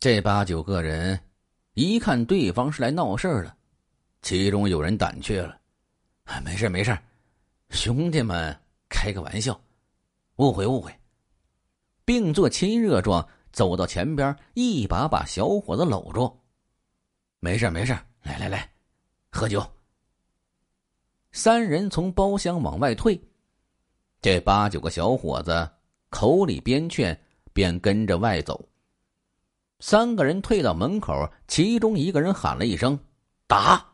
这八九个人一看对方是来闹事儿的，其中有人胆怯了：“没事没事兄弟们开个玩笑，误会误会。”并做亲热状，走到前边，一把把小伙子搂住：“没事没事来来来，喝酒。”三人从包厢往外退，这八九个小伙子口里边劝，边跟着外走。三个人退到门口，其中一个人喊了一声：“打！”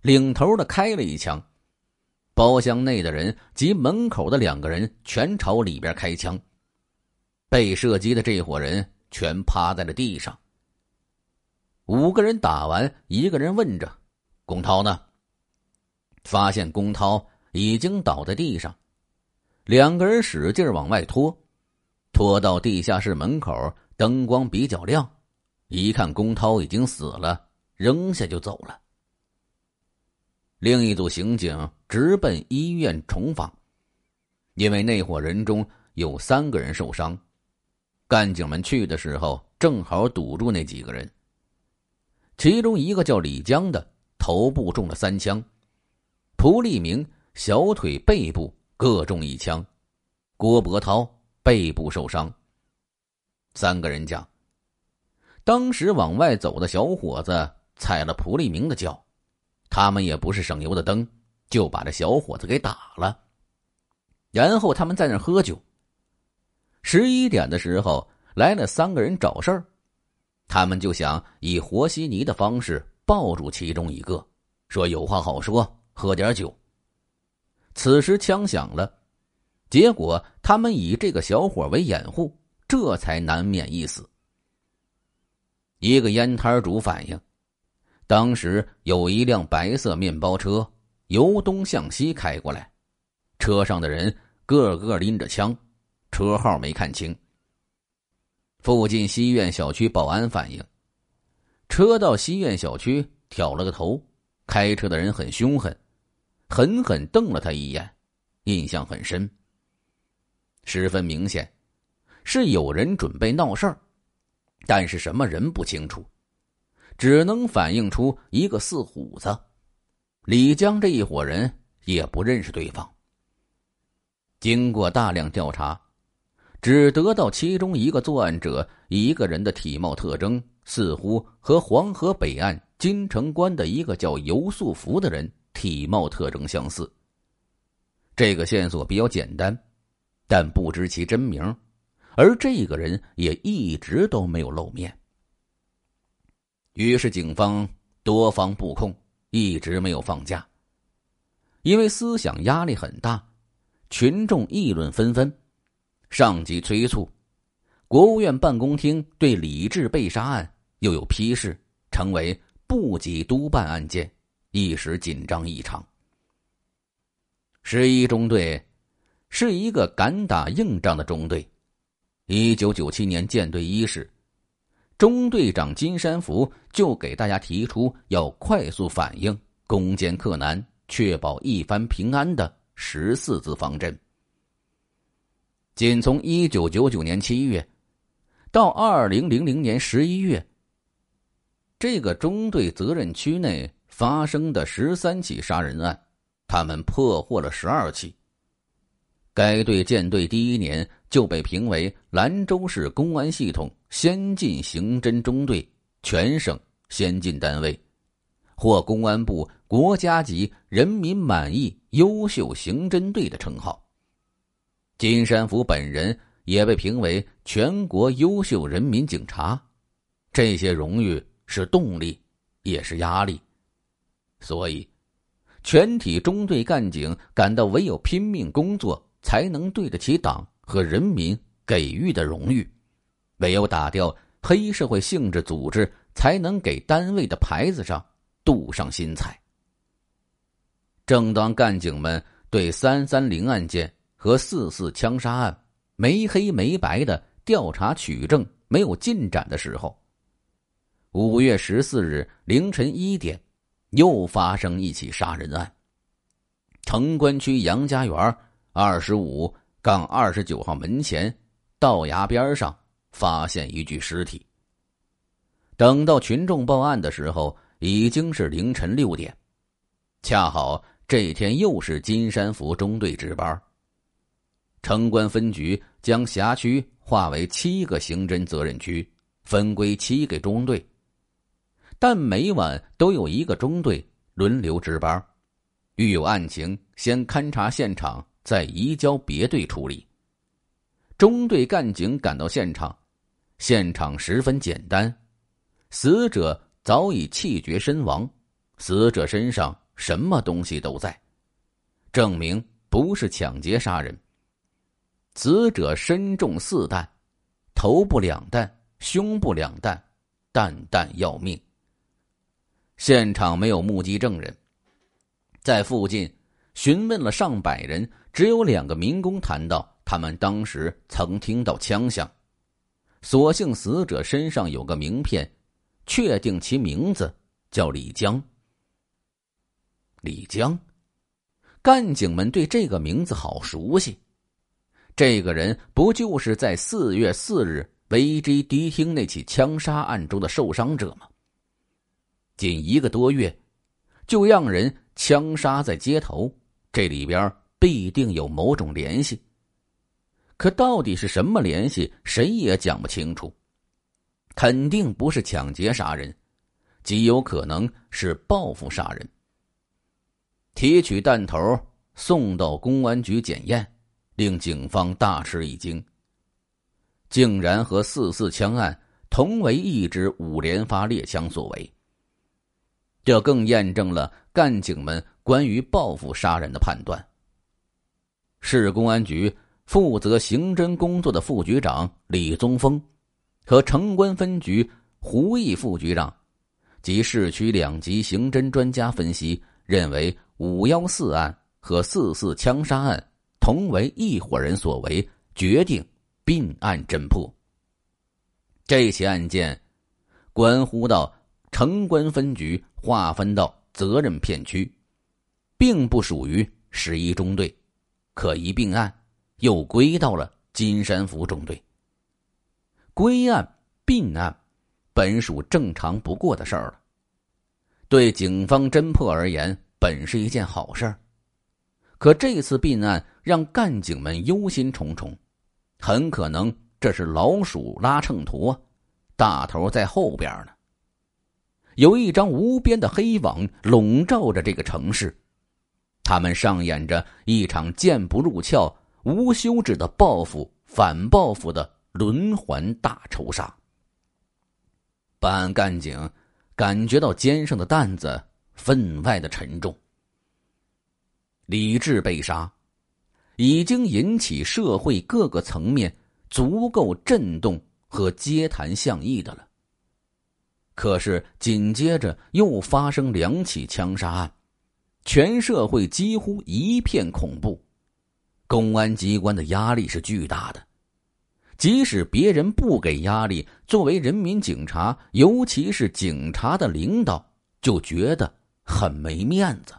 领头的开了一枪，包厢内的人及门口的两个人全朝里边开枪。被射击的这伙人全趴在了地上。五个人打完，一个人问着：“龚涛呢？”发现龚涛已经倒在地上，两个人使劲往外拖，拖到地下室门口，灯光比较亮，一看龚涛已经死了，扔下就走了。另一组刑警直奔医院重访，因为那伙人中有三个人受伤，干警们去的时候正好堵住那几个人。其中一个叫李江的，头部中了三枪。蒲立明小腿背部各中一枪，郭伯涛背部受伤。三个人讲，当时往外走的小伙子踩了蒲立明的脚，他们也不是省油的灯，就把这小伙子给打了。然后他们在那喝酒。十一点的时候来了三个人找事儿，他们就想以和稀泥的方式抱住其中一个，说有话好说。喝点酒。此时枪响了，结果他们以这个小伙为掩护，这才难免一死。一个烟摊主反映，当时有一辆白色面包车由东向西开过来，车上的人个个拎着枪，车号没看清。附近西苑小区保安反映，车到西苑小区挑了个头，开车的人很凶狠。狠狠瞪了他一眼，印象很深。十分明显，是有人准备闹事儿，但是什么人不清楚，只能反映出一个四虎子。李江这一伙人也不认识对方。经过大量调查，只得到其中一个作案者一个人的体貌特征似乎和黄河北岸金城关的一个叫尤素福的人。体貌特征相似，这个线索比较简单，但不知其真名，而这个人也一直都没有露面。于是警方多方布控，一直没有放假。因为思想压力很大，群众议论纷纷，上级催促，国务院办公厅对李志被杀案又有批示，成为部级督办案件。一时紧张异常。十一中队是一个敢打硬仗的中队。一九九七年建队伊始，中队长金山福就给大家提出要快速反应、攻坚克难、确保一番平安的十四字方针。仅从一九九九年七月到二零零零年十一月，这个中队责任区内。发生的十三起杀人案，他们破获了十二起。该队建队第一年就被评为兰州市公安系统先进刑侦中队、全省先进单位，获公安部国家级人民满意优秀刑侦队的称号。金山福本人也被评为全国优秀人民警察。这些荣誉是动力，也是压力。所以，全体中队干警感到，唯有拼命工作，才能对得起党和人民给予的荣誉；唯有打掉黑社会性质组织，才能给单位的牌子上镀上新彩。正当干警们对三三零案件和四四枪杀案没黑没白的调查取证没有进展的时候，五月十四日凌晨一点。又发生一起杀人案。城关区杨家园二十五杠二十九号门前道崖边上发现一具尸体，等到群众报案的时候，已经是凌晨六点，恰好这天又是金山府中队值班。城关分局将辖区划为七个刑侦责任区，分归七个中队，但每晚都有一个中队轮流值班，遇有案情，先勘察现场，再移交别队处理。中队干警赶到现场，现场十分简单。死者早已气绝身亡，死者身上什么东西都在，证明不是抢劫杀人。死者身中四弹，头部两弹，胸部两弹，弹弹要命。现场没有目击证人，在附近询问了上百人，只有两个民工谈到他们当时曾听到枪响。所幸死者身上有个名片。确定其名字叫李江。李江，干警们对这个名字好熟悉。这个人不就是在四月四日维基迪厅那起枪杀案中的受伤者吗？仅一个多月，就让人枪杀在街头，这里边必定有某种联系。可到底是什么联系，谁也讲不清楚。肯定不是抢劫杀人，极有可能是报复杀人。提取弹头送到公安局检验，令警方大吃一惊，竟然和四四枪案同为一支五连发猎枪所为。这更验证了干警们关于报复杀人的判断。市公安局负责刑侦工作的副局长李宗峰。和城关分局胡毅副局长及市区两级刑侦专家分析认为，五幺四案和四四枪杀案同为一伙人所为，决定并案侦破。这起案件关乎到城关分局划分到责任片区，并不属于十一中队，可一并案，又归到了金山府中队。归案并案，本属正常不过的事儿了。对警方侦破而言，本是一件好事儿。可这次并案让干警们忧心忡忡，很可能这是老鼠拉秤砣，大头在后边呢。有一张无边的黑网笼罩着这个城市，他们上演着一场剑不入鞘、无休止的报复、反报复的。轮环大仇杀，办案干警感觉到肩上的担子分外的沉重。李志被杀，已经引起社会各个层面足够震动和街谈巷议的了。可是紧接着又发生两起枪杀案，全社会几乎一片恐怖，公安机关的压力是巨大的。即使别人不给压力，作为人民警察，尤其是警察的领导，就觉得很没面子。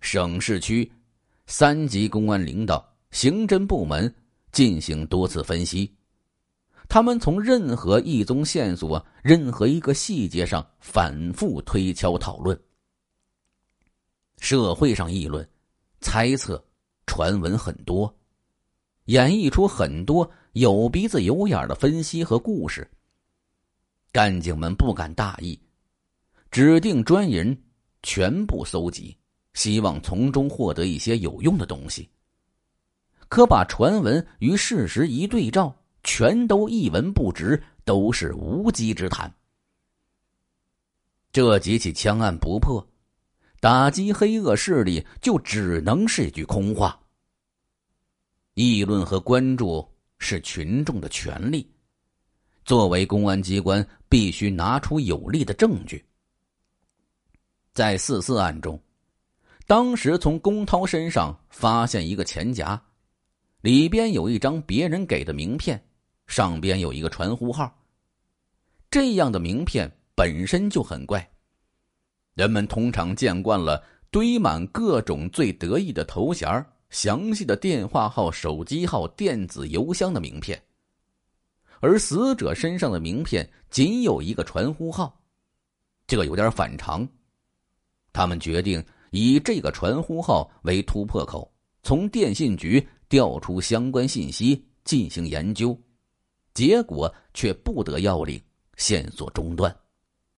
省市区三级公安领导、刑侦部门进行多次分析，他们从任何一宗线索、任何一个细节上反复推敲讨论。社会上议论、猜测、传闻很多。演绎出很多有鼻子有眼的分析和故事。干警们不敢大意，指定专人全部搜集，希望从中获得一些有用的东西。可把传闻与事实一对照，全都一文不值，都是无稽之谈。这几起枪案不破，打击黑恶势力就只能是一句空话。议论和关注是群众的权利，作为公安机关，必须拿出有力的证据。在四四案中，当时从龚涛身上发现一个钱夹，里边有一张别人给的名片，上边有一个传呼号，这样的名片本身就很怪，人们通常见惯了堆满各种最得意的头衔，详细的电话号、手机号、电子邮箱的名片。而死者身上的名片仅有一个传呼号，这个有点反常，他们决定以这个传呼号为突破口，从电信局调出相关信息进行研究。结果却不得要领线索中断。